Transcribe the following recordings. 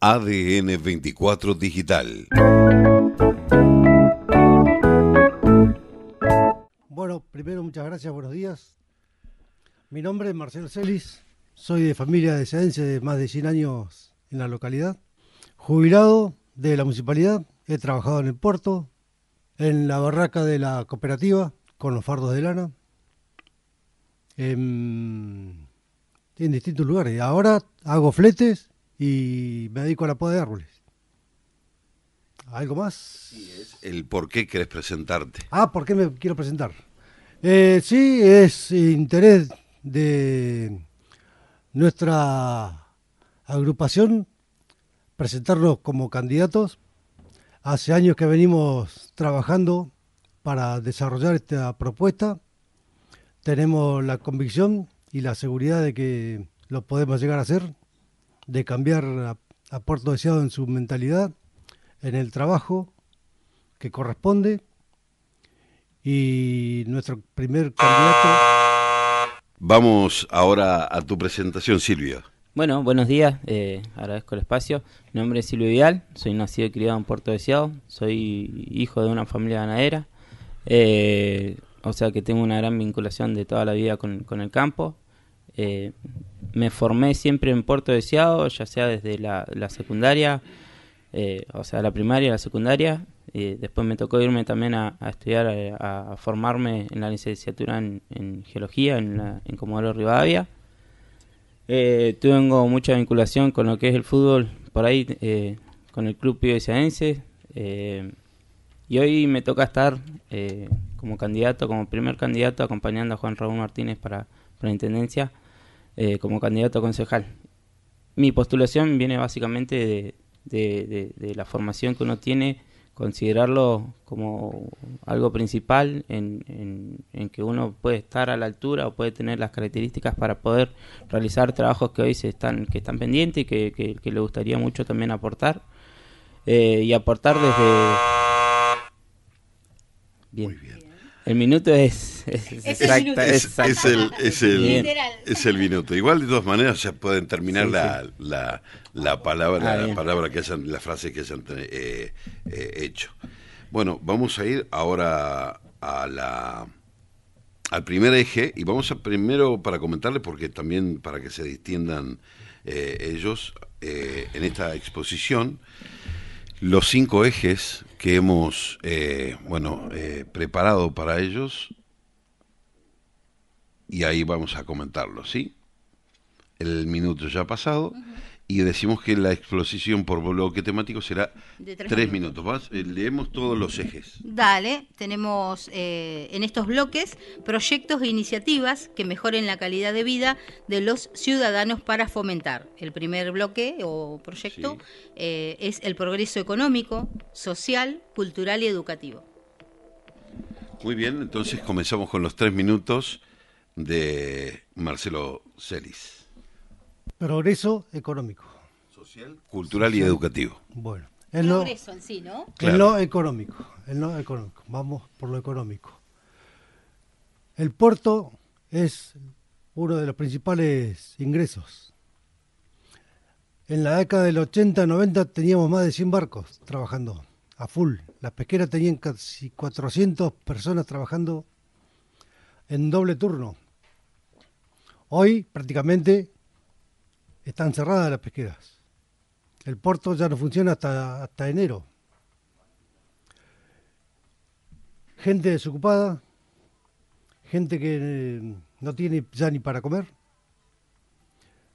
ADN 24 Digital. Bueno, primero muchas gracias, buenos días. Mi nombre es Marcelo Celis, soy de familia de de más de 100 años en la localidad. Jubilado de la municipalidad, he trabajado en el puerto, en la barraca de la cooperativa, con los fardos de lana, en, en distintos lugares. Ahora hago fletes y me dedico a la poda de árboles. ¿Algo más? Sí, es el por qué querés presentarte. Ah, ¿por qué me quiero presentar? Eh, sí, es interés de nuestra agrupación presentarnos como candidatos. Hace años que venimos trabajando para desarrollar esta propuesta. Tenemos la convicción y la seguridad de que lo podemos llegar a hacer, de cambiar a, a Puerto Deseado en su mentalidad, en el trabajo que corresponde. Y nuestro primer candidato... Vamos ahora a tu presentación, Silvia. Bueno, buenos días, eh, agradezco el espacio. Mi nombre es Silvio Vidal, soy nacido y criado en Puerto Deseado, soy hijo de una familia ganadera, eh, o sea que tengo una gran vinculación de toda la vida con, con el campo. Eh, me formé siempre en Puerto Deseado, ya sea desde la, secundaria, eh, o sea, la primaria, la secundaria. después me tocó irme también a, estudiar, a, a, formarme en la licenciatura en, geología en, la, en Comodoro Rivadavia. Eh, tengo mucha vinculación con lo que es el fútbol, por ahí, eh, con el club eh, y hoy me toca estar eh, como candidato, como primer candidato, acompañando a Juan Raúl Martínez para, para la intendencia, eh, como candidato a concejal. Mi postulación viene básicamente de, de, de, de la formación que uno tiene considerarlo como algo principal en, en, en, que uno puede estar a la altura o puede tener las características para poder realizar trabajos que hoy se están que están pendientes y que, que, que le gustaría mucho también aportar eh, y aportar desde bien. Muy bien. El minuto es, es, es exacta, es, es, el, es, el, es el minuto. Igual de todas maneras ya pueden terminar sí, la, sí. la, la, palabra, ah, la palabra que hayan, la frase que hayan eh, eh, hecho. Bueno, vamos a ir ahora a la al primer eje y vamos a primero para comentarles porque también para que se distiendan eh, ellos en esta exposición los cinco ejes que hemos eh, bueno eh, preparado para ellos y ahí vamos a comentarlo, ¿sí? El minuto ya ha pasado. Y decimos que la exposición por bloque temático será de tres, tres minutos. minutos. Eh, leemos todos los ejes. Dale, tenemos eh, en estos bloques proyectos e iniciativas que mejoren la calidad de vida de los ciudadanos para fomentar. El primer bloque o proyecto sí. eh, es el progreso económico, social, cultural y educativo. Muy bien, entonces comenzamos con los tres minutos de Marcelo Celis. Progreso económico. Social, cultural Social. y educativo. Bueno. En lo, Progreso en sí, ¿no? Claro. En lo económico, en lo económico. Vamos por lo económico. El puerto es uno de los principales ingresos. En la década del 80, 90 teníamos más de 100 barcos trabajando a full. Las pesqueras tenían casi 400 personas trabajando en doble turno. Hoy prácticamente están cerradas las pesqueras. El puerto ya no funciona hasta, hasta enero. Gente desocupada, gente que eh, no tiene ya ni para comer.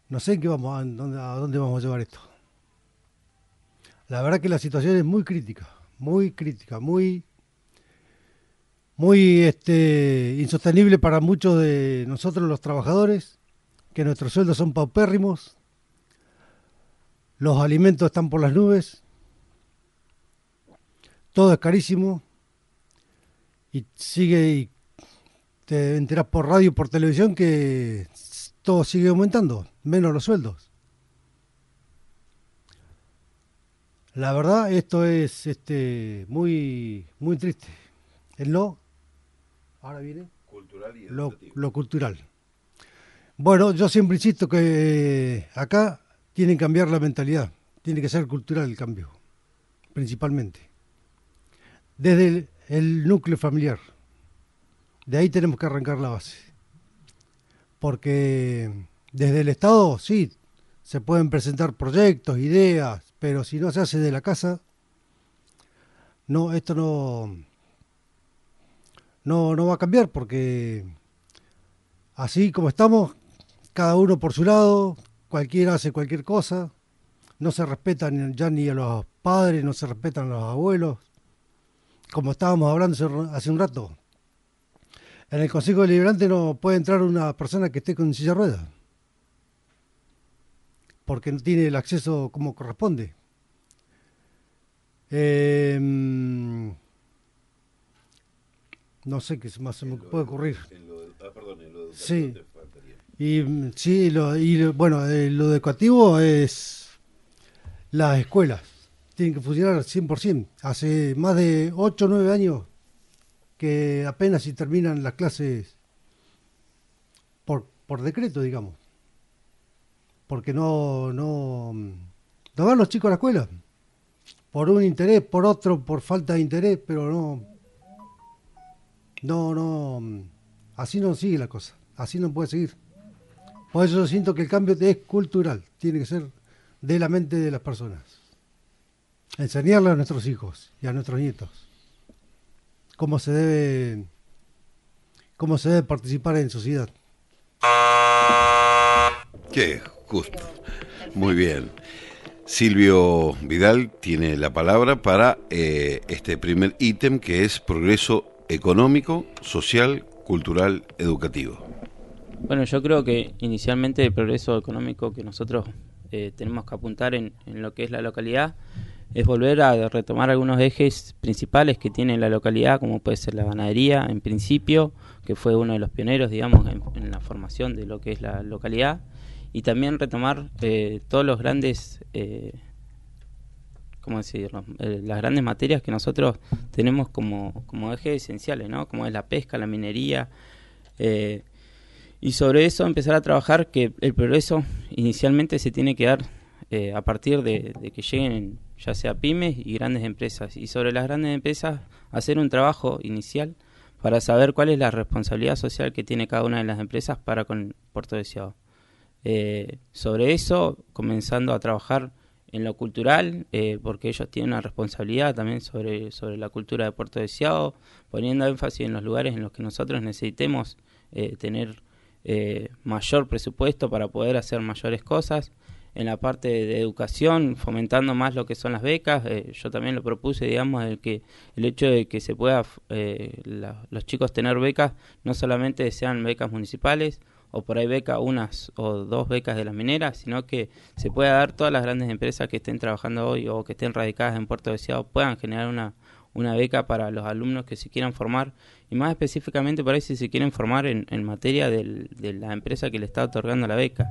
No sé a dónde vamos a llevar esto. La verdad que la situación es muy crítica, muy crítica, muy muy este, insostenible para muchos de nosotros los trabajadores, que nuestros sueldos son paupérrimos, los alimentos están por las nubes, todo es carísimo y sigue y te enteras por radio y por televisión que todo sigue aumentando, menos los sueldos. La verdad, esto es este muy muy triste. El lo ahora viene cultural y lo, lo cultural. Bueno, yo siempre insisto que acá tienen que cambiar la mentalidad. tiene que ser cultural el cambio, principalmente. Desde el, núcleo familiar. De ahí tenemos que arrancar la base. Porque desde el Estado, sí, se pueden presentar proyectos, ideas, pero si no se hace de la casa, no, esto no, no, no va a cambiar porque así como estamos, cada uno por su lado, cualquiera hace cualquier cosa, no se respetan ya ni a los padres, no se respetan a los abuelos, como estábamos hablando hace un rato. En el Consejo Deliberante no puede entrar una persona que esté con silla de ruedas, porque no tiene el acceso como corresponde. Eh, no sé qué más se me puede ocurrir. ah, perdón, en lo sí. Y sí, lo, y bueno, eh, lo educativo es las escuelas. Tienen que funcionar al 100%. Hace más de 8 o 9 años que apenas si terminan las clases por, por decreto, digamos. Porque no, no, no van los chicos a la escuela. Por un interés, por otro, por falta de interés, pero no, no, no, así no sigue la cosa, así no puede seguir. Por eso siento que el cambio es cultural, tiene que ser de la mente de las personas. Enseñarle a nuestros hijos y a nuestros nietos cómo se debe, cómo se debe participar en sociedad. Qué justo. Muy bien. Silvio Vidal tiene la palabra para eh, este primer ítem que es progreso económico, social, cultural, educativo. Bueno, yo creo que inicialmente el progreso económico que nosotros eh, tenemos que apuntar en, lo que es la localidad es volver a retomar algunos ejes principales que tiene la localidad, como puede ser la ganadería en principio, que fue uno de los pioneros, digamos, en, la formación de lo que es la localidad, y también retomar eh, todos los grandes eh, ¿cómo decirlo? Eh, las grandes materias que nosotros tenemos como, como ejes esenciales, ¿no? Como es la pesca, la minería. Eh, y sobre eso empezar a trabajar que el progreso inicialmente se tiene que dar eh, a partir de, que lleguen ya sea pymes y grandes empresas. Y sobre las grandes empresas hacer un trabajo inicial para saber cuál es la responsabilidad social que tiene cada una de las empresas para con Puerto Deseado. sobre eso, comenzando a trabajar en lo cultural, eh, porque ellos tienen una responsabilidad también sobre, sobre la cultura de Puerto Deseado, poniendo énfasis en los lugares en los que nosotros necesitemos eh, tener eh, mayor presupuesto para poder hacer mayores cosas. En la parte de educación, fomentando más lo que son las becas, yo también lo propuse, digamos, el, que, el hecho de que se pueda los chicos tener becas, no solamente sean becas municipales, o por ahí beca unas o dos becas de las mineras, sino que se pueda dar todas las grandes empresas que estén trabajando hoy o que estén radicadas en Puerto Deseado puedan generar una, una beca para los alumnos que se quieran formar y más específicamente por ahí si se quieren formar en, materia de la empresa que le está otorgando la beca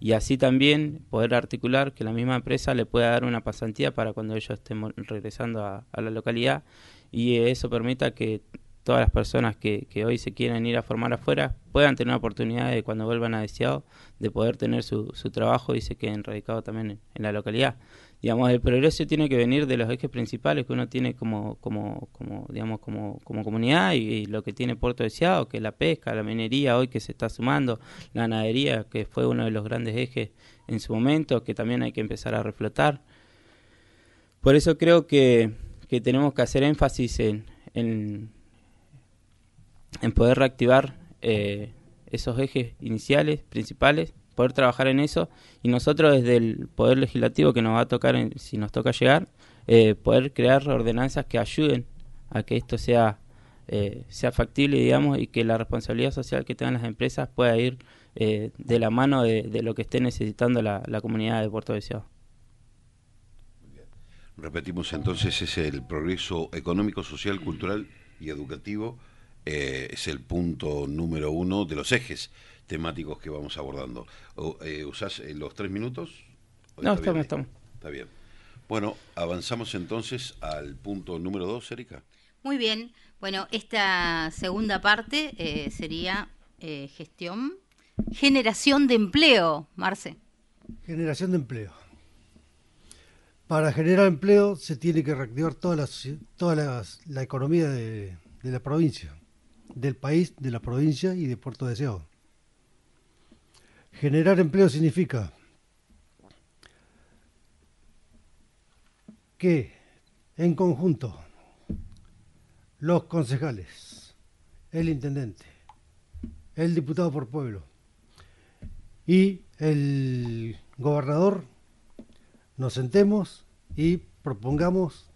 y así también poder articular que la misma empresa le pueda dar una pasantía para cuando ellos estén regresando a, la localidad y eso permita que todas las personas que, que, hoy se quieren ir a formar afuera puedan tener la oportunidad de cuando vuelvan a deseado de poder tener su, su trabajo y se queden radicados también en, la localidad. Digamos, el progreso tiene que venir de los ejes principales que uno tiene como, como, digamos, como, como comunidad y, lo que tiene Puerto Deseado, que es la pesca, la minería hoy que se está sumando, la ganadería, que fue uno de los grandes ejes en su momento, que también hay que empezar a reflotar. Por eso creo que, que tenemos que hacer énfasis en, en en poder reactivar eh, esos ejes iniciales, principales, poder trabajar en eso y nosotros desde el Poder Legislativo que nos va a tocar, si nos toca llegar, eh, poder crear ordenanzas que ayuden a que esto sea, eh, sea factible, digamos, y que la responsabilidad social que tengan las empresas pueda ir de la mano de, lo que esté necesitando la, la comunidad de Puerto Deseado. Repetimos entonces, es el progreso económico, social, cultural y educativo eh, es el punto número uno de los ejes temáticos que vamos abordando. Eh, ¿Usás eh, los tres minutos? No, estamos, estamos. Está bien. Bueno, avanzamos entonces al punto número dos, Erika. Muy bien. Bueno, esta segunda parte sería gestión, generación de empleo, Marce. Generación de empleo. para generar empleo se tiene que reactivar toda la, toda la, economía de, la provincia, del país, de la provincia y de Puerto Deseado. Generar empleo significa que en conjunto los concejales, el intendente, el diputado por pueblo y el gobernador nos sentemos y propongamos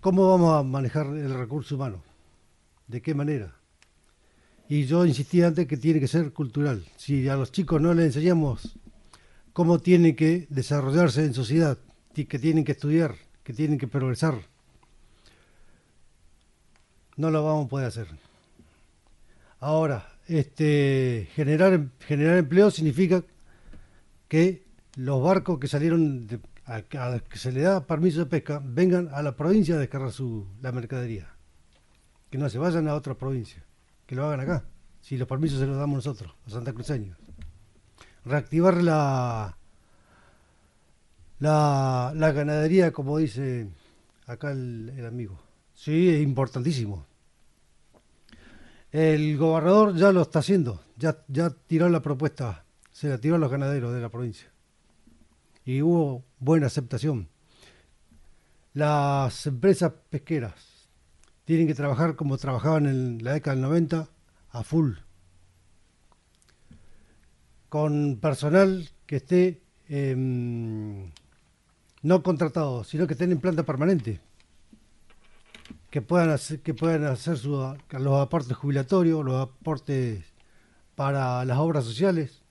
cómo vamos a manejar el recurso humano, de qué manera. Y yo insistí antes que tiene que ser cultural. Si a los chicos no les enseñamos cómo tienen que desarrollarse en sociedad, que tienen que estudiar, que tienen que progresar, no lo vamos a poder hacer. Ahora, este, generar, generar empleo significa que los barcos que salieron a, que se le da permiso de pesca vengan a la provincia a descargar su, la mercadería. Que no se vayan a otra provincia, que lo hagan acá. Si los permisos se los damos nosotros, los santacruceños. Reactivar la, la, la ganadería, como dice acá el amigo. Sí, es importantísimo. El gobernador ya lo está haciendo, ya, ya tiró la propuesta, se la tiró a los ganaderos de la provincia. Y hubo buena aceptación. Las empresas pesqueras tienen que trabajar como trabajaban en la década del 90 a full, con personal que esté em, no contratado, sino que esté en planta permanente que puedan hacer, que puedan hacer los aportes jubilatorios, los aportes para las obras sociales.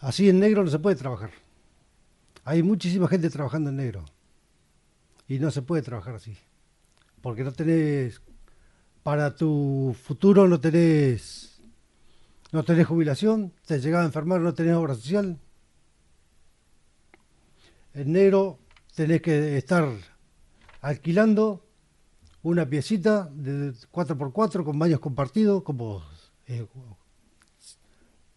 Así en negro no se puede trabajar. Hay muchísima gente trabajando en negro. Y no se puede trabajar así. Porque no tenés, para tu futuro no tenés, no tenés jubilación, te llegás a enfermar, no tenés obra social. En negro tenés que estar alquilando una piecita de 4x4 con baños compartidos, como, eh,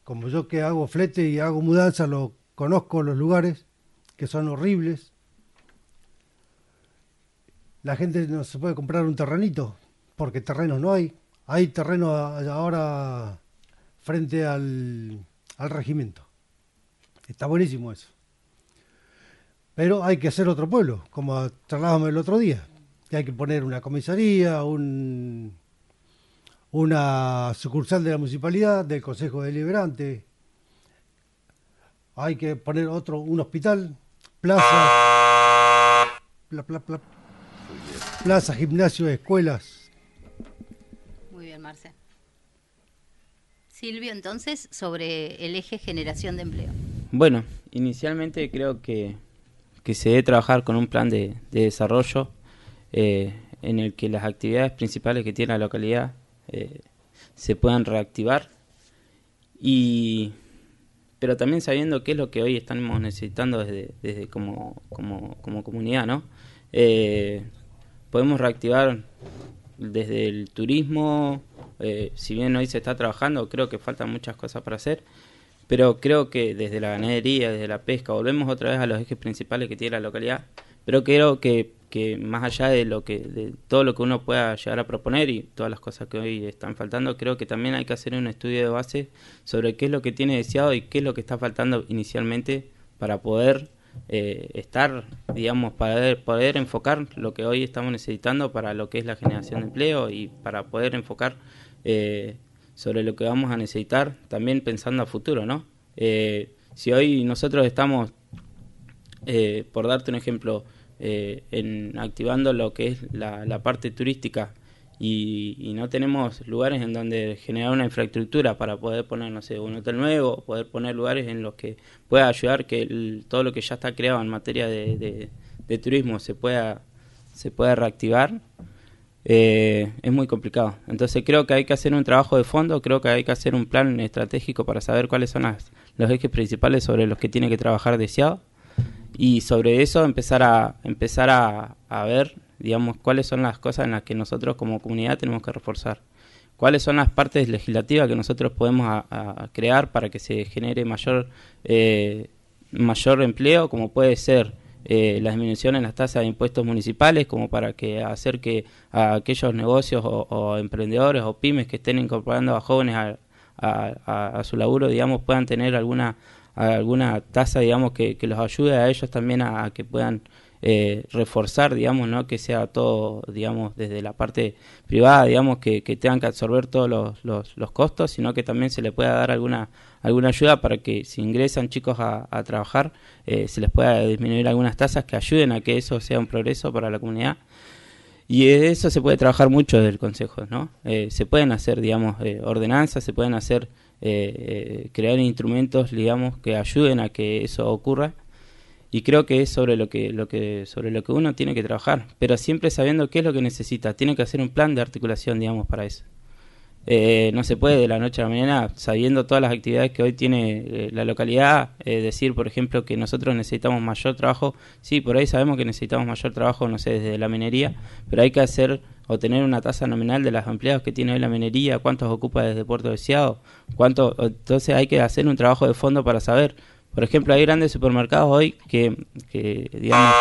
como yo que hago flete y hago mudanza, lo conozco los lugares que son horribles. La gente no se puede comprar un terrenito, porque terrenos no hay. Hay terreno ahora frente al, al regimiento. Está buenísimo eso. Pero hay que hacer otro pueblo, como charlábamos el otro día hay que poner una comisaría, un, una sucursal de la municipalidad, del Consejo Deliberante, hay que poner otro, un hospital, plaza, plaza, gimnasio, escuelas. Muy bien, Marce. Silvio, entonces, sobre el eje generación de empleo. Bueno, inicialmente creo que, que se debe trabajar con un plan de, de desarrollo eh, en el que las actividades principales que tiene la localidad eh, se puedan reactivar y pero también sabiendo qué es lo que hoy estamos necesitando desde, desde como, como, como comunidad, ¿no? Eh, podemos reactivar desde el turismo, si bien hoy se está trabajando, creo que faltan muchas cosas para hacer, pero creo que desde la ganadería, desde la pesca, volvemos otra vez a los ejes principales que tiene la localidad, pero creo que que más allá de lo que de todo lo que uno pueda llegar a proponer y todas las cosas que hoy están faltando creo que también hay que hacer un estudio de base sobre qué es lo que tiene deseado y qué es lo que está faltando inicialmente para poder eh, estar digamos para poder, enfocar lo que hoy estamos necesitando para lo que es la generación de empleo y para poder enfocar eh, sobre lo que vamos a necesitar también pensando a futuro no eh, si hoy nosotros estamos por darte un ejemplo eh, en activando lo que es la, parte turística y, no tenemos lugares en donde generar una infraestructura para poder poner, no sé, un hotel nuevo, poder poner lugares en los que pueda ayudar que todo lo que ya está creado en materia de, turismo se pueda, se pueda reactivar, eh, es muy complicado. Entonces creo que hay que hacer un trabajo de fondo, creo que hay que hacer un plan estratégico para saber cuáles son las, los ejes principales sobre los que tiene que trabajar deseado y sobre eso empezar a empezar a, a, ver digamos cuáles son las cosas en las que nosotros como comunidad tenemos que reforzar. Cuáles son las partes legislativas que nosotros podemos crear para que se genere mayor eh, mayor empleo, como puede ser eh, la disminución en las tasas de impuestos municipales, como para que hacer que a aquellos negocios o, emprendedores o pymes que estén incorporando a jóvenes a, su laburo, digamos, puedan tener alguna alguna tasa, digamos, que, los ayude a ellos también a que puedan eh, reforzar, digamos, ¿no? que sea todo, digamos, desde la parte privada, digamos, que, tengan que absorber todos los, los, costos, sino que también se les pueda dar alguna, alguna ayuda para que si ingresan chicos a, trabajar, eh, se les pueda disminuir algunas tasas que ayuden a que eso sea un progreso para la comunidad. Y de eso se puede trabajar mucho desde el Consejo, ¿no? Eh, se pueden hacer, digamos, ordenanzas, se pueden hacer, crear instrumentos, digamos, que ayuden a que eso ocurra y creo que es sobre lo que, lo que, sobre lo que uno tiene que trabajar, pero siempre sabiendo qué es lo que necesita. Tiene que hacer un plan de articulación, digamos, para eso. Eh, no se puede de la noche a la mañana, sabiendo todas las actividades que hoy tiene eh, la localidad, eh, decir, por ejemplo, que nosotros necesitamos mayor trabajo. Sí, por ahí sabemos que necesitamos mayor trabajo, no sé, desde la minería, pero hay que hacer o tener una tasa nominal de los empleados que tiene hoy la minería, cuántos ocupa desde Puerto Deseado, cuánto, entonces hay que hacer un trabajo de fondo para saber por ejemplo, hay grandes supermercados hoy que, digamos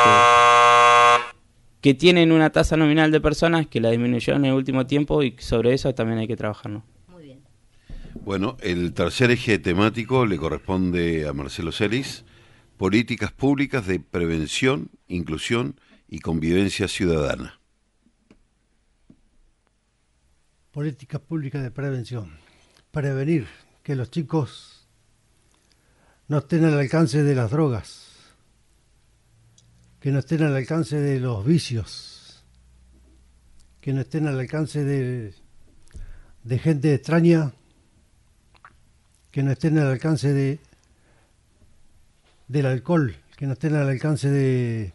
que, tienen una tasa nominal de personas que la disminuyó en el último tiempo y sobre eso también hay que trabajar, ¿no? Muy bien. Bueno, el tercer eje temático le corresponde a Marcelo Celis, políticas públicas de prevención, inclusión y convivencia ciudadana. Políticas públicas de prevención. Prevenir que los chicos no estén al alcance de las drogas, que no estén al alcance de los vicios, que no estén al alcance de, de gente extraña, que no estén al alcance de del alcohol, que no estén al alcance de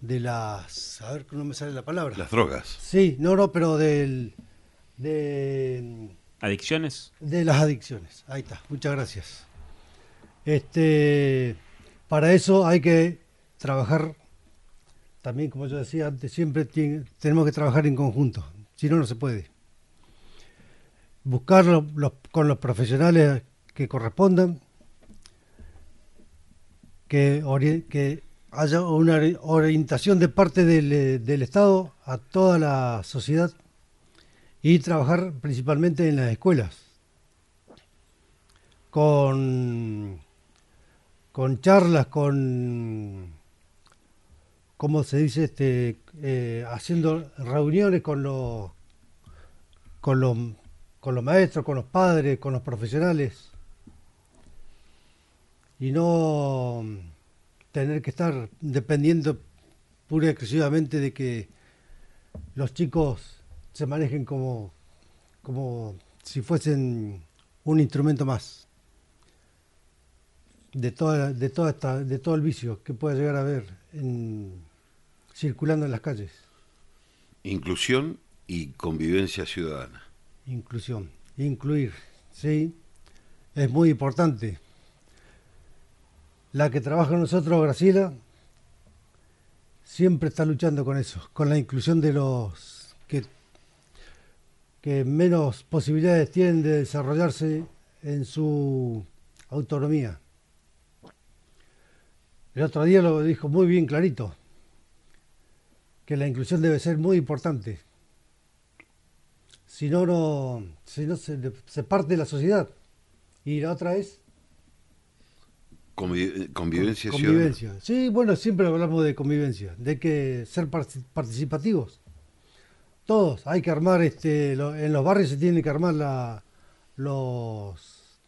de las a ver no me sale la palabra. Las drogas. Sí no no pero del de adicciones. De las adicciones. Ahí está. Muchas gracias. Este, para eso hay que trabajar también, como yo decía antes, siempre tenemos que trabajar en conjunto. Si no, no se puede. Buscar con los profesionales que correspondan, que, que haya una orientación de parte del, del Estado a toda la sociedad y trabajar principalmente en las escuelas, con, con charlas, con, ¿cómo se dice? Este, eh, haciendo reuniones con los, con, los, con los maestros, con los padres, con los profesionales, y no tener que estar dependiendo pura y exclusivamente de que los chicos se manejen como, como si fuesen un instrumento más de toda, de toda esta, de todo el vicio que pueda llegar a haber circulando en las calles. Inclusión y convivencia ciudadana. Inclusión, incluir, sí, es muy importante. La que trabaja con nosotros, Graciela, siempre está luchando con eso, con la inclusión de los que que menos posibilidades tienen de desarrollarse en su autonomía. El otro día lo dijo muy bien clarito, que la inclusión debe ser muy importante. Si no, no, si no se, parte de la sociedad. Y la otra es... convivencia, convivencia. Sí, bueno, siempre hablamos de convivencia, de que ser participativos todos, hay que armar, este, en los barrios se tienen que armar la, los,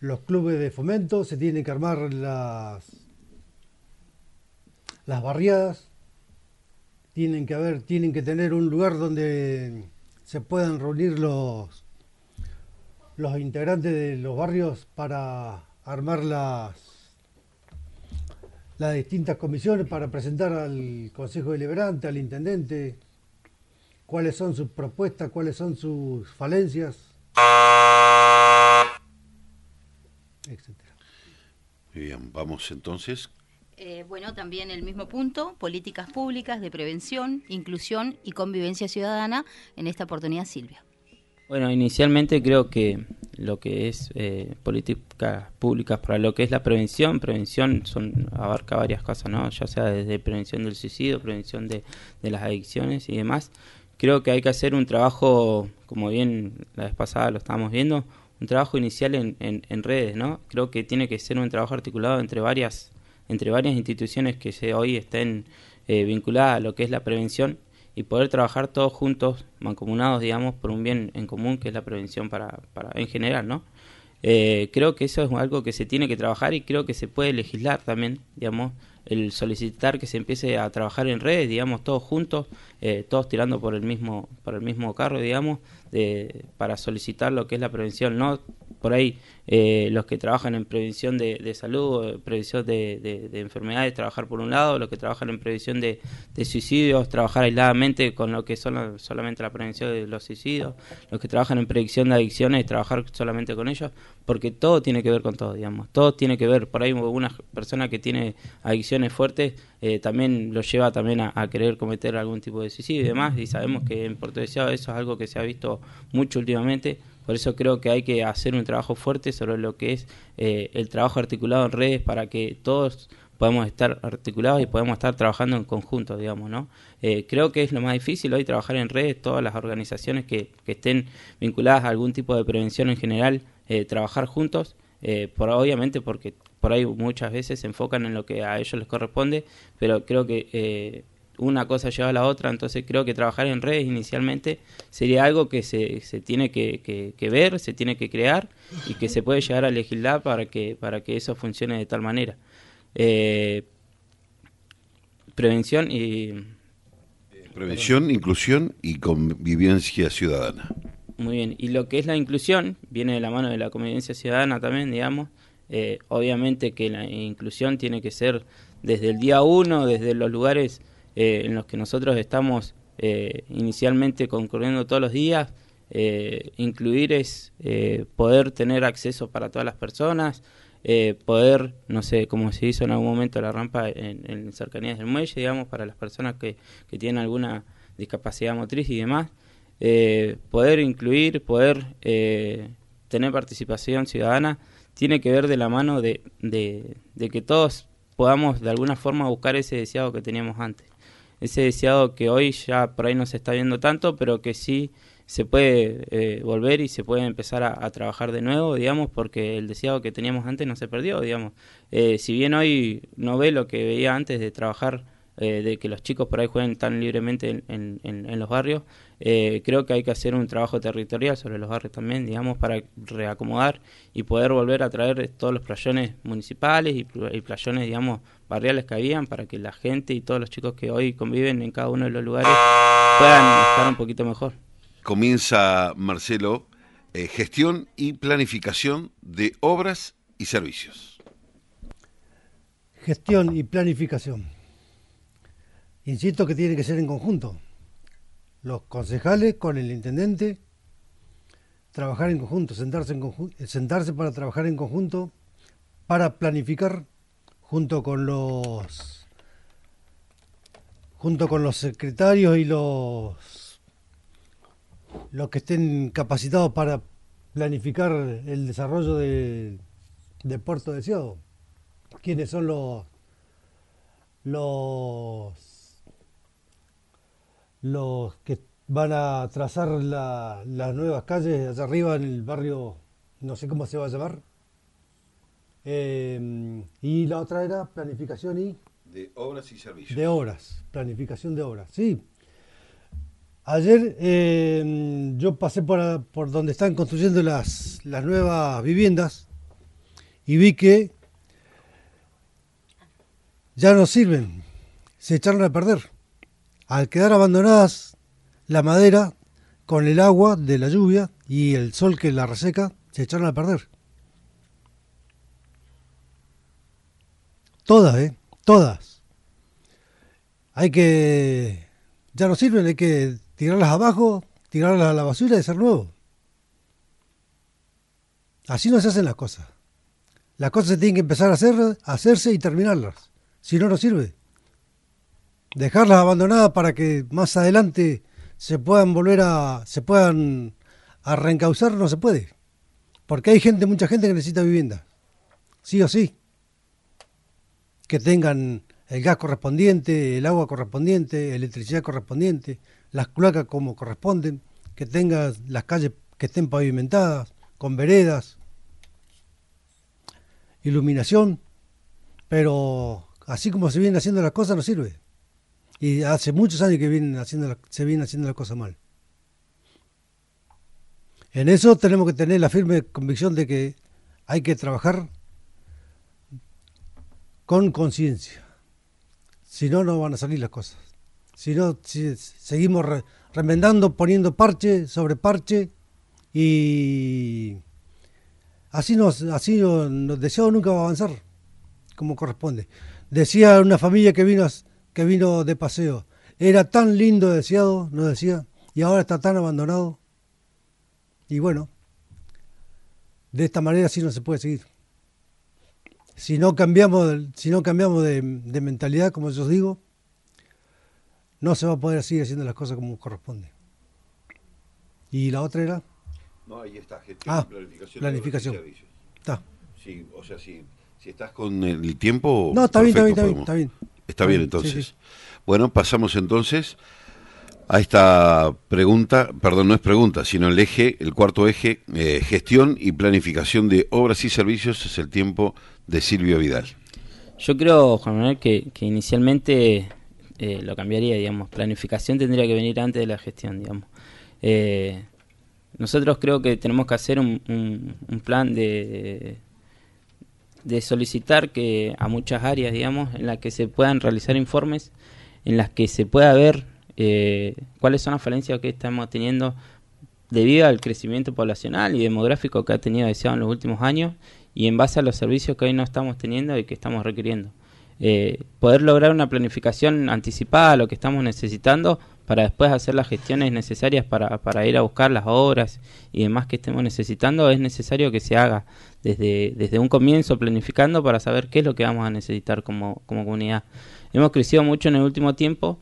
los clubes de fomento, se tienen que armar las, las barriadas, tienen que haber, tienen que tener un lugar donde se puedan reunir los, los integrantes de los barrios para armar las, las distintas comisiones para presentar al Consejo Deliberante, al Intendente, cuáles son sus propuestas, cuáles son sus falencias, etcétera. Muy bien, vamos entonces. Eh, bueno, también el mismo punto, políticas públicas de prevención, inclusión y convivencia ciudadana, en esta oportunidad Silvia. Bueno, inicialmente creo que lo que es eh, políticas públicas para lo que es la prevención, prevención son abarca varias cosas, ¿no? Ya sea desde prevención del suicidio, prevención de, de las adicciones y demás. Creo que hay que hacer un trabajo, como bien la vez pasada lo estábamos viendo, un trabajo inicial en, en, redes, ¿no? Creo que tiene que ser un trabajo articulado entre varias entre varias instituciones que hoy estén eh, vinculadas a lo que es la prevención y poder trabajar todos juntos, mancomunados, digamos, por un bien en común que es la prevención para, para en general, ¿no? Eh, creo que eso es algo que se tiene que trabajar y creo que se puede legislar también, digamos, el solicitar que se empiece a trabajar en redes, digamos, todos juntos, eh, todos tirando por el mismo, por el mismo carro, digamos, de, para solicitar lo que es la prevención, no por ahí eh, los que trabajan en prevención de, salud, prevención de, de, enfermedades, trabajar por un lado, los que trabajan en prevención de, suicidios, trabajar aisladamente con lo que son solamente la prevención de los suicidios, los que trabajan en predicción de adicciones, trabajar solamente con ellos, porque todo tiene que ver con todo, digamos, todo tiene que ver, por ahí una persona que tiene adicciones fuertes eh, también lo lleva también a, querer cometer algún tipo de suicidio y demás, y sabemos que en Puerto Deseado eso es algo que se ha visto mucho últimamente, por eso creo que hay que hacer un trabajo fuerte sobre lo que es eh, el trabajo articulado en redes para que todos podamos estar articulados y podamos estar trabajando en conjunto, digamos, ¿no? Eh, creo que es lo más difícil hoy trabajar en redes, todas las organizaciones que, que estén vinculadas a algún tipo de prevención en general, eh, trabajar juntos, por, obviamente porque por ahí muchas veces se enfocan en lo que a ellos les corresponde, pero creo que una cosa lleva a la otra, entonces creo que trabajar en redes inicialmente sería algo que se, se tiene que, que, ver, se tiene que crear y que se puede llegar a legislar para que, para que eso funcione de tal manera. Eh, prevención y... Prevención, inclusión y convivencia ciudadana. Muy bien, y lo que es la inclusión viene de la mano de la convivencia ciudadana también, digamos. Eh, obviamente que la inclusión tiene que ser desde el día uno, desde los lugares eh, en los que nosotros estamos eh, inicialmente concurriendo todos los días. Eh, incluir es poder tener acceso para todas las personas, poder, no sé, como se hizo en algún momento la rampa en, cercanías del muelle, digamos, para las personas que, que tienen alguna discapacidad motriz y demás, poder incluir, poder tener participación ciudadana, tiene que ver de la mano de, de que todos podamos de alguna forma buscar ese deseado que teníamos antes ese deseado que hoy ya por ahí no se está viendo tanto, pero que sí se puede eh, volver y se puede empezar a, trabajar de nuevo, digamos, porque el deseado que teníamos antes no se perdió, digamos. Eh, si bien hoy no ve lo que veía antes de trabajar, eh, de que los chicos por ahí jueguen tan libremente en, en los barrios, eh, creo que hay que hacer un trabajo territorial sobre los barrios también, digamos, para reacomodar y poder volver a traer todos los playones municipales y, playones, digamos, barriales que habían para que la gente y todos los chicos que hoy conviven en cada uno de los lugares puedan estar un poquito mejor. Comienza, Marcelo, eh, gestión y planificación de obras y servicios. Gestión y planificación. Insisto que tiene que ser en conjunto los concejales con el intendente, trabajar en conjunto, sentarse, en sentarse para trabajar en conjunto, para planificar junto con los junto con los secretarios y los los que estén capacitados para planificar el desarrollo de, de Puerto Deseado. ¿Quiénes son los los los que van a trazar las nuevas calles allá arriba en el barrio, no sé cómo se va a llamar. Eh, y la otra era planificación y... De obras y servicios. De obras, planificación de obras, sí. Ayer eh, yo pasé por, por, donde están construyendo las, las nuevas viviendas y vi que ya no sirven, se echaron a perder. Al quedar abandonadas la madera con el agua de la lluvia y el sol que la reseca, se echaron a perder. Todas, ¿eh? Todas. Hay que... Ya no sirven, hay que tirarlas abajo, tirarlas a la basura y hacer nuevo. Así no se hacen las cosas. Las cosas se tienen que empezar a, hacer, a hacerse y terminarlas. Si no, no sirve dejarlas abandonadas para que más adelante se puedan volver a se puedan a reencauzar no se puede. Porque hay gente, mucha gente que necesita vivienda. Sí o sí. Que tengan el gas correspondiente, el agua correspondiente, electricidad correspondiente, las cloacas como corresponden, que tengan las calles que estén pavimentadas, con veredas, iluminación, pero así como se vienen haciendo las cosas no sirve. Y hace muchos años que vienen haciendo se vienen haciendo las cosas mal. En eso tenemos que tener la firme convicción de que hay que trabajar con conciencia. Si no, no van a salir las cosas. Si no, si seguimos remendando, poniendo parche sobre parche y así nos, así nos, nunca va a avanzar como corresponde. Decía una familia que vino, que vino de paseo, era tan lindo deseado, nos decía, y ahora está tan abandonado. Y bueno, de esta manera sí no se puede seguir. Si no cambiamos, si no cambiamos de, mentalidad, como yo os digo, no se va a poder seguir haciendo las cosas como corresponde. ¿Y la otra era? No, ahí está, gestión ah, planificación. Planificación. Está. Sí, o sea, si, si estás con el tiempo... No, está bien, está bien, está bien, está bien. Entonces. Bueno, pasamos entonces a esta pregunta, perdón, no es pregunta, sino el eje, el cuarto eje, eh, gestión y planificación de obras y servicios es el tiempo de Silvio Vidal. Yo creo, Juan Manuel, que, inicialmente eh, lo cambiaría, digamos, planificación tendría que venir antes de la gestión, digamos. Eh, nosotros creo que tenemos que hacer un, un, plan de, de solicitar que a muchas áreas, digamos, en las que se puedan realizar informes, en las que se pueda ver eh, cuáles son las falencias que estamos teniendo debido al crecimiento poblacional y demográfico que ha tenido deseado en los últimos años y en base a los servicios que hoy no estamos teniendo y que estamos requiriendo. Eh, poder lograr una planificación anticipada a lo que estamos necesitando para después hacer las gestiones necesarias para, para ir a buscar las obras y demás que estemos necesitando, es necesario que se haga desde, desde un comienzo planificando para saber qué es lo que vamos a necesitar como, como comunidad. Hemos crecido mucho en el último tiempo,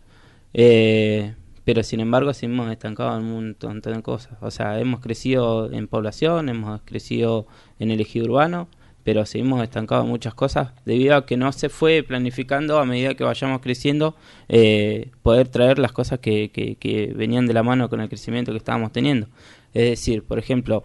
eh, pero sin embargo seguimos estancados en un montón de cosas. O sea, hemos crecido en población, hemos crecido en el ejido urbano, pero seguimos estancados muchas cosas debido a que no se fue planificando a medida que vayamos creciendo eh, poder traer las cosas que, que venían de la mano con el crecimiento que estábamos teniendo. Es decir, por ejemplo,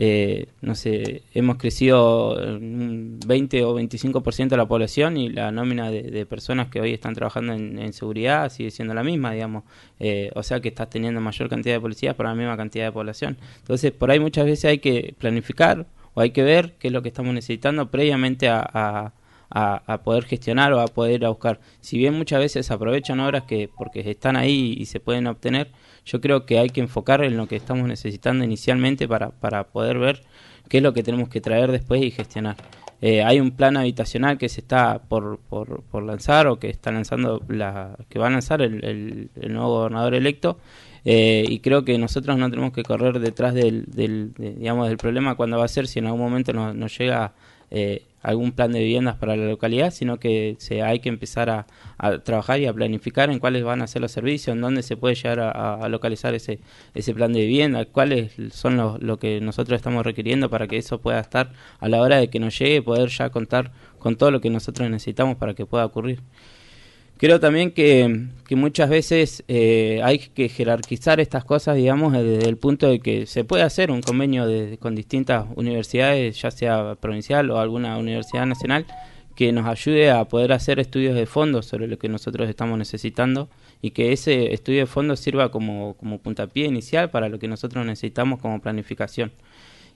eh, no sé, hemos crecido un 20 o 25% de la población y la nómina de, personas que hoy están trabajando en, seguridad sigue siendo la misma, digamos. Eh, o sea que estás teniendo mayor cantidad de policías para la misma cantidad de población. Entonces, por ahí muchas veces hay que planificar hay que ver qué es lo que estamos necesitando previamente a, a, poder gestionar o a poder a buscar. Si bien muchas veces aprovechan obras que porque están ahí y se pueden obtener, yo creo que hay que enfocar en lo que estamos necesitando inicialmente para, para poder ver qué es lo que tenemos que traer después y gestionar. Eh, hay un plan habitacional que se está por, por, por, lanzar o que está lanzando la, que va a lanzar el, el, nuevo gobernador electo eh, y creo que nosotros no tenemos que correr detrás del, del digamos del problema cuando va a ser si en algún momento nos, nos llega eh, algún plan de viviendas para la localidad, sino que se, hay que empezar a, trabajar y a planificar en cuáles van a ser los servicios, en dónde se puede llegar a, localizar ese, ese plan de vivienda, cuáles son los, lo que nosotros estamos requiriendo para que eso pueda estar a la hora de que nos llegue, poder ya contar con todo lo que nosotros necesitamos para que pueda ocurrir. Creo también que, muchas veces eh, hay que jerarquizar estas cosas, digamos, desde el punto de que se puede hacer un convenio con distintas universidades, ya sea provincial o alguna universidad nacional, que nos ayude a poder hacer estudios de fondo sobre lo que nosotros estamos necesitando y que ese estudio de fondo sirva como, como puntapié inicial para lo que nosotros necesitamos como planificación.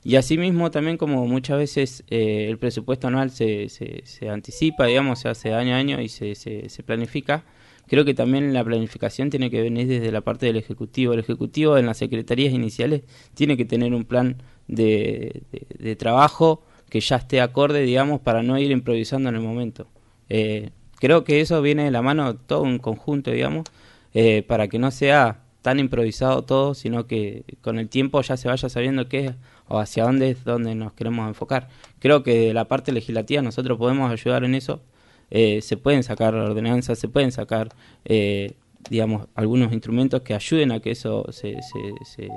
Y asimismo también como muchas veces eh, el presupuesto anual se, se, anticipa, digamos, se hace año a año y se, se, se, planifica, creo que también la planificación tiene que venir desde la parte del Ejecutivo. El Ejecutivo en las secretarías iniciales tiene que tener un plan de, de, trabajo que ya esté acorde, digamos, para no ir improvisando en el momento. Eh, creo que eso viene de la mano todo un conjunto, digamos, eh, para que no sea tan improvisado todo, sino que con el tiempo ya se vaya sabiendo qué es o hacia dónde es donde nos queremos enfocar. Creo que de la parte legislativa nosotros podemos ayudar en eso. Eh, se pueden sacar ordenanzas, se pueden sacar, eh, digamos, algunos instrumentos que ayuden a que eso se, se,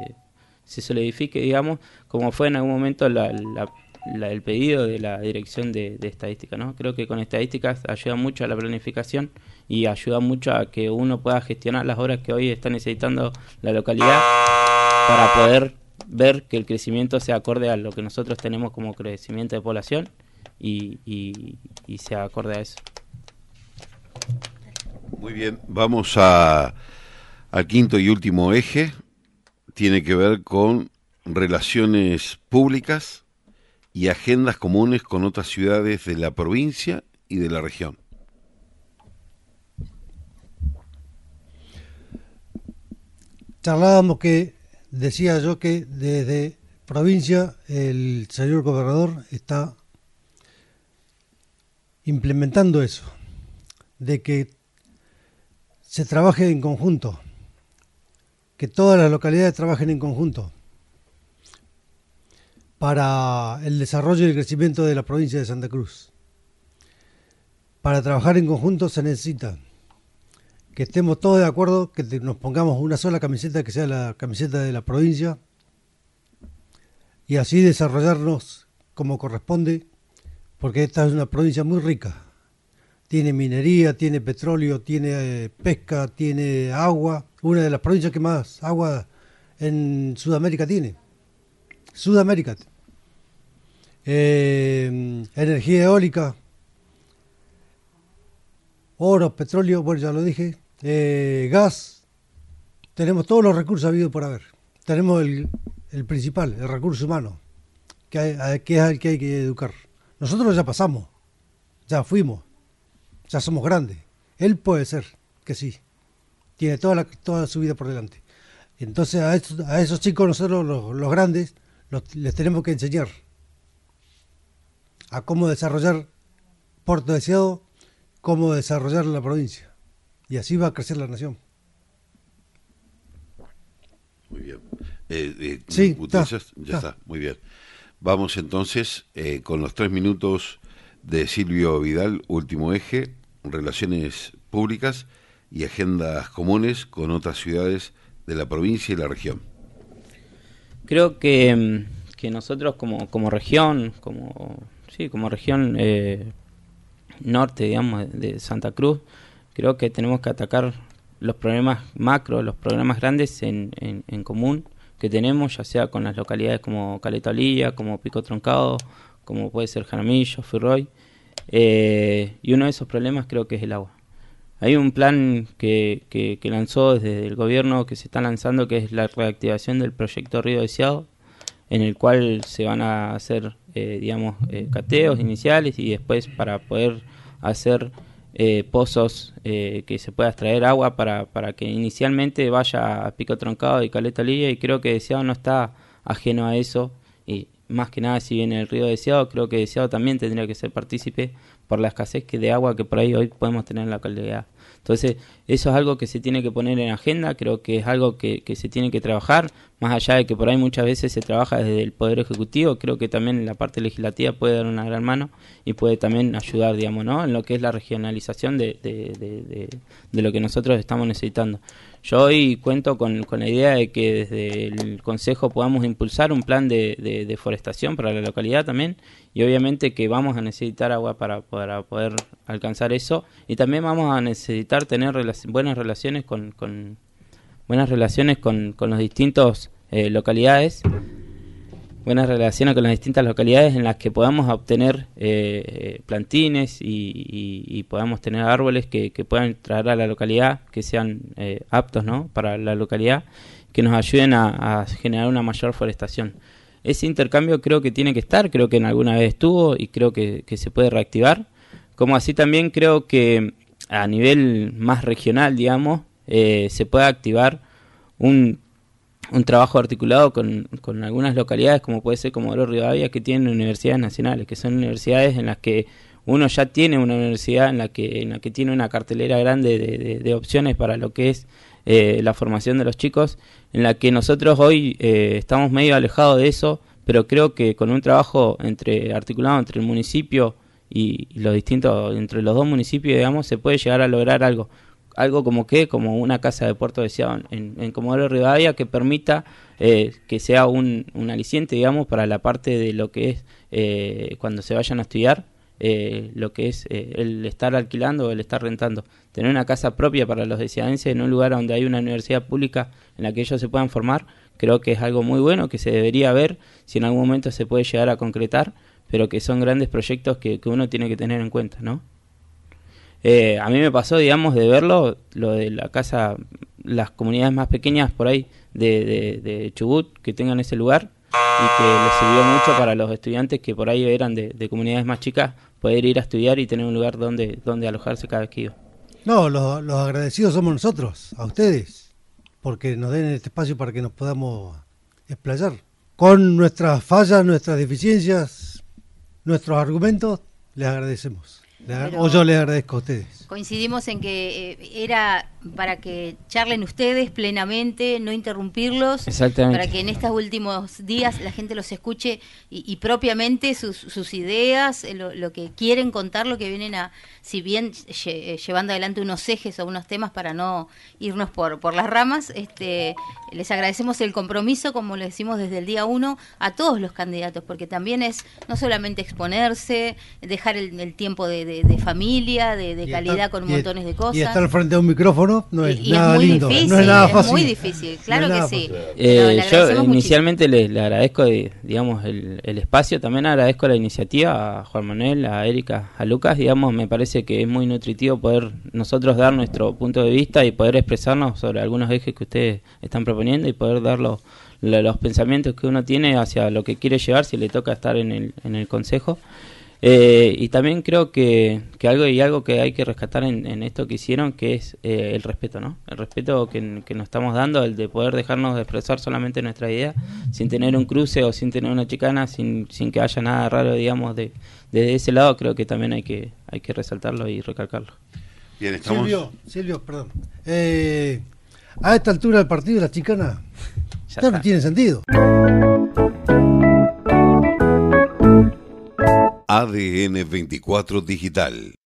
se solidifique, digamos, como fue en algún momento la, el pedido de la dirección de, estadística. ¿no? Creo que con estadísticas ayuda mucho a la planificación y ayuda mucho a que uno pueda gestionar las horas que hoy está necesitando la localidad para poder ver que el crecimiento sea acorde a lo que nosotros tenemos como crecimiento de población y, y, sea acorde a eso. Muy bien, vamos a, al quinto y último eje. Tiene que ver con relaciones públicas y agendas comunes con otras ciudades de la provincia y de la región. Charlábamos que, decía yo que desde provincia el señor gobernador está implementando eso, de que se trabaje en conjunto, que todas las localidades trabajen en conjunto para el desarrollo y el crecimiento de la provincia de Santa Cruz. Para trabajar en conjunto se necesita que estemos todos de acuerdo, que nos pongamos una sola camiseta que sea la camiseta de la provincia y así desarrollarnos como corresponde, porque esta es una provincia muy rica. Tiene minería, tiene petróleo, tiene eh, pesca, tiene agua, una de las provincias que más agua en Sudamérica tiene. Sudamérica. Eh, energía eólica, oro, petróleo, bueno, ya lo dije, eh, gas, tenemos todos los recursos habidos por haber. Tenemos el, principal, el recurso humano, que, que es el que hay que educar. Nosotros ya pasamos, ya fuimos, ya somos grandes. Él puede ser, que sí, tiene toda, toda su vida por delante. Entonces a esos chicos nosotros los grandes les tenemos que enseñar a cómo desarrollar Puerto Deseado, cómo desarrollar la provincia. Y así va a crecer la nación. Muy bien. Eh, eh, sí, ya está. muy bien. Vamos entonces eh, con los tres minutos de Silvio Vidal, último eje, relaciones públicas y agendas comunes con otras ciudades de la provincia y la región. Creo que, mm, que nosotros como, como región, como, sí, como región eh, norte, digamos, de Santa Cruz, creo que tenemos que atacar los problemas macro, los problemas grandes en, en, común que tenemos, ya sea con las localidades como Caleta como Pico Troncado, como puede ser Jaramillo, Firroy, eh, y uno de esos problemas creo que es el agua. Hay un plan que, que, lanzó desde el gobierno que se está lanzando, que es la reactivación del proyecto Río Deseado, en el cual se van a hacer, eh, digamos, eh, cateos iniciales y después para poder hacer eh, pozos que se pueda extraer agua para, para que inicialmente vaya a Pico Troncado y Caleta Lilla y creo que Deseado no está ajeno a eso y más que nada si viene el río Deseado, creo que Deseado también tendría que ser partícipe por la escasez que de agua que por ahí hoy podemos tener en la localidad. Entonces, eso es algo que se tiene que poner en agenda, creo que es algo que, que, se tiene que trabajar, más allá de que por ahí muchas veces se trabaja desde el Poder Ejecutivo, creo que también la parte legislativa puede dar una gran mano y puede también ayudar, digamos, ¿no? en lo que es la regionalización de, de, de, de lo que nosotros estamos necesitando. Yo hoy cuento con, con, la idea de que desde el Consejo podamos impulsar un plan de, de deforestación para la localidad también y obviamente que vamos a necesitar agua para, para poder alcanzar eso y también vamos a necesitar tener buenas relaciones con, con buenas relaciones con, con los distintos eh, localidades buenas relaciones con las distintas localidades en las que podamos obtener eh, plantines y, podamos tener árboles que, puedan traer a la localidad, que sean eh, aptos ¿no? para la localidad, que nos ayuden a, generar una mayor forestación ese intercambio creo que tiene que estar, creo que en alguna vez estuvo y creo que, se puede reactivar. Como así también creo que a nivel más regional, digamos, eh, se puede activar un, un trabajo articulado con, con, algunas localidades, como puede ser como Oro Rivadavia, que tienen universidades nacionales, que son universidades en las que uno ya tiene una universidad en la que, en la que tiene una cartelera grande de, de opciones para lo que es eh, la formación de los chicos, en la que nosotros hoy eh, estamos medio alejados de eso, pero creo que con un trabajo entre articulado entre el municipio y, los distintos, entre los dos municipios, digamos, se puede llegar a lograr algo. Algo como que, como una casa de Puerto Deseado en, Comodoro Rivadavia que permita eh, que sea un, un, aliciente, digamos, para la parte de lo que es eh, cuando se vayan a estudiar, eh, lo que es eh, el estar alquilando o el estar rentando. Tener una casa propia para los deseadenses en un lugar donde hay una universidad pública en la que ellos se puedan formar, creo que es algo muy bueno, que se debería ver si en algún momento se puede llegar a concretar, pero que son grandes proyectos que, que uno tiene que tener en cuenta, ¿no? Eh, a mí me pasó, digamos, de verlo, lo de la casa, las comunidades más pequeñas por ahí de, Chubut que tengan ese lugar y que les sirvió mucho para los estudiantes que por ahí eran de, comunidades más chicas poder ir a estudiar y tener un lugar donde, donde alojarse cada vez que. No, los, los agradecidos somos nosotros, a ustedes, porque nos den este espacio para que nos podamos explayar. Con nuestras fallas, nuestras deficiencias, nuestros argumentos, les agradecemos o yo les agradezco a ustedes. Coincidimos en que eh, era para que charlen ustedes plenamente, no interrumpirlos, para que en estos últimos días la gente los escuche y, propiamente sus, ideas, eh, lo, que quieren contar, lo que vienen a, si bien eh, llevando adelante unos ejes o unos temas para no irnos por, por las ramas, este, les agradecemos el compromiso, como le decimos desde el día uno, a todos los candidatos, porque también es no solamente exponerse, dejar el, tiempo de, familia, de, calidad con montones de cosas. Y estar frente a un micrófono no es nada lindo, no es nada fácil. muy difícil, claro que sí. Eh, yo inicialmente le, agradezco, digamos, el, espacio, también agradezco la iniciativa a Juan Manuel, a Erika, a Lucas, digamos, me parece que es muy nutritivo poder nosotros dar nuestro punto de vista y poder expresarnos sobre algunos ejes que ustedes están proponiendo y poder dar los, los pensamientos que uno tiene hacia lo que quiere llevar si le toca estar en el, en el consejo. Eh, y también creo que, que, algo y algo que hay que rescatar en, esto que hicieron, que es eh, el respeto, ¿no? El respeto que, que, nos estamos dando, el de poder dejarnos de expresar solamente nuestra idea, sin tener un cruce o sin tener una chicana, sin, sin que haya nada raro, digamos, de, desde ese lado, creo que también hay que, hay que resaltarlo y recalcarlo. Bien, estamos... Silvio, Silvio, perdón. Eh, a esta altura del partido, la chicana ya, no tiene sentido. ADN 24 Digital